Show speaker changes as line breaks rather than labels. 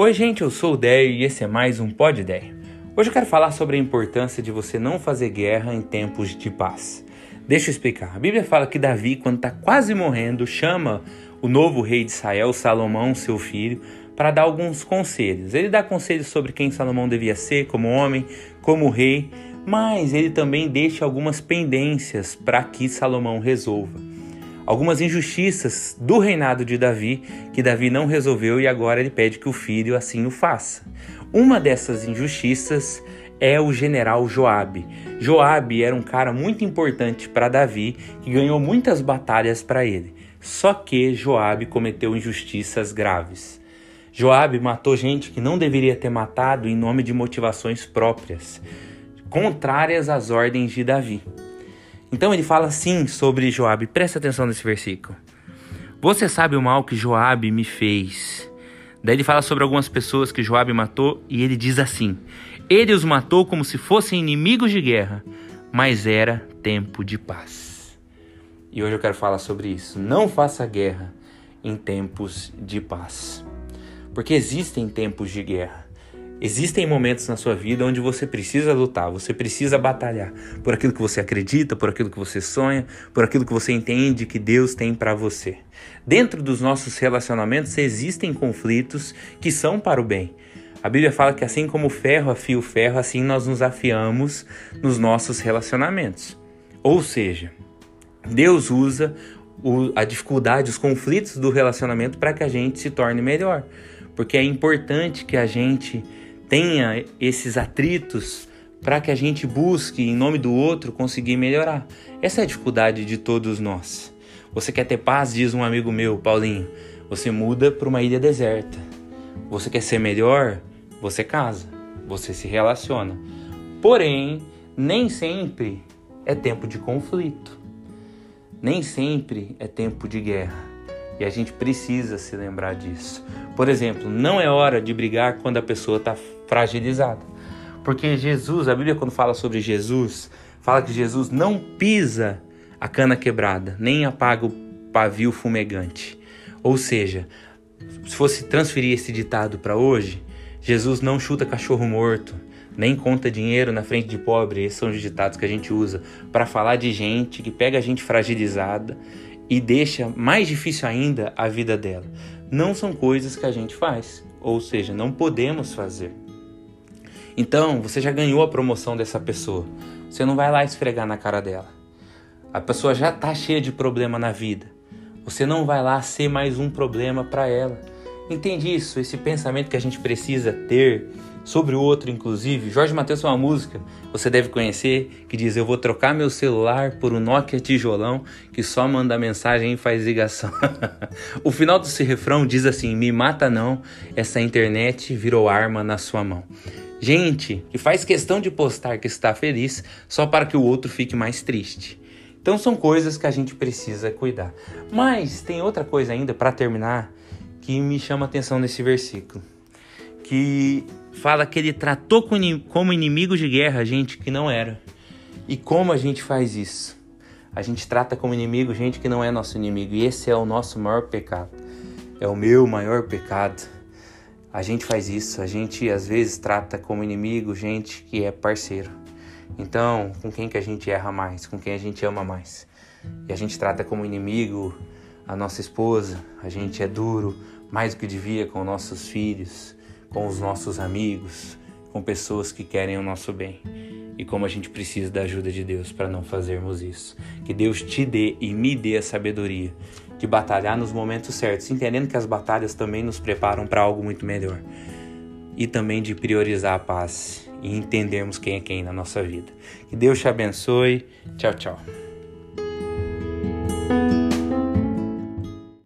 Oi, gente, eu sou o Déio e esse é mais um Pod Déio. Hoje eu quero falar sobre a importância de você não fazer guerra em tempos de paz. Deixa eu explicar. A Bíblia fala que Davi, quando está quase morrendo, chama o novo rei de Israel, Salomão, seu filho, para dar alguns conselhos. Ele dá conselhos sobre quem Salomão devia ser como homem, como rei, mas ele também deixa algumas pendências para que Salomão resolva algumas injustiças do reinado de Davi que Davi não resolveu e agora ele pede que o filho assim o faça. Uma dessas injustiças é o general Joabe. Joabe era um cara muito importante para Davi, que ganhou muitas batalhas para ele. Só que Joabe cometeu injustiças graves. Joabe matou gente que não deveria ter matado em nome de motivações próprias, contrárias às ordens de Davi. Então ele fala assim sobre Joabe. Presta atenção nesse versículo. Você sabe o mal que Joabe me fez. Daí ele fala sobre algumas pessoas que Joabe matou e ele diz assim: Ele os matou como se fossem inimigos de guerra, mas era tempo de paz. E hoje eu quero falar sobre isso. Não faça guerra em tempos de paz. Porque existem tempos de guerra. Existem momentos na sua vida onde você precisa lutar, você precisa batalhar por aquilo que você acredita, por aquilo que você sonha, por aquilo que você entende que Deus tem para você. Dentro dos nossos relacionamentos existem conflitos que são para o bem. A Bíblia fala que assim como o ferro afia o ferro, assim nós nos afiamos nos nossos relacionamentos. Ou seja, Deus usa a dificuldade, os conflitos do relacionamento para que a gente se torne melhor. Porque é importante que a gente tenha esses atritos para que a gente busque, em nome do outro, conseguir melhorar. Essa é a dificuldade de todos nós. Você quer ter paz, diz um amigo meu, Paulinho. Você muda para uma ilha deserta. Você quer ser melhor? Você casa. Você se relaciona. Porém, nem sempre é tempo de conflito. Nem sempre é tempo de guerra. E a gente precisa se lembrar disso. Por exemplo, não é hora de brigar quando a pessoa está fragilizada. Porque Jesus, a Bíblia, quando fala sobre Jesus, fala que Jesus não pisa a cana quebrada, nem apaga o pavio fumegante. Ou seja, se fosse transferir esse ditado para hoje, Jesus não chuta cachorro morto, nem conta dinheiro na frente de pobre. Esses são os ditados que a gente usa para falar de gente que pega a gente fragilizada e deixa mais difícil ainda a vida dela. Não são coisas que a gente faz, ou seja, não podemos fazer. Então, você já ganhou a promoção dessa pessoa. Você não vai lá esfregar na cara dela. A pessoa já está cheia de problema na vida. Você não vai lá ser mais um problema para ela. Entende isso? Esse pensamento que a gente precisa ter sobre o outro, inclusive. Jorge Mateus tem uma música, você deve conhecer, que diz: Eu vou trocar meu celular por um Nokia tijolão que só manda mensagem e faz ligação. o final desse refrão diz assim: Me mata não, essa internet virou arma na sua mão. Gente que faz questão de postar que está feliz só para que o outro fique mais triste. Então são coisas que a gente precisa cuidar. Mas tem outra coisa ainda para terminar que me chama atenção nesse versículo, que fala que ele tratou como inimigo de guerra gente que não era. E como a gente faz isso? A gente trata como inimigo gente que não é nosso inimigo. E esse é o nosso maior pecado. É o meu maior pecado. A gente faz isso. A gente às vezes trata como inimigo gente que é parceiro. Então, com quem que a gente erra mais? Com quem a gente ama mais? E a gente trata como inimigo a nossa esposa. A gente é duro mais do que devia com nossos filhos com os nossos amigos, com pessoas que querem o nosso bem. E como a gente precisa da ajuda de Deus para não fazermos isso. Que Deus te dê e me dê a sabedoria de batalhar nos momentos certos, entendendo que as batalhas também nos preparam para algo muito melhor. E também de priorizar a paz e entendermos quem é quem na nossa vida. Que Deus te abençoe. Tchau, tchau.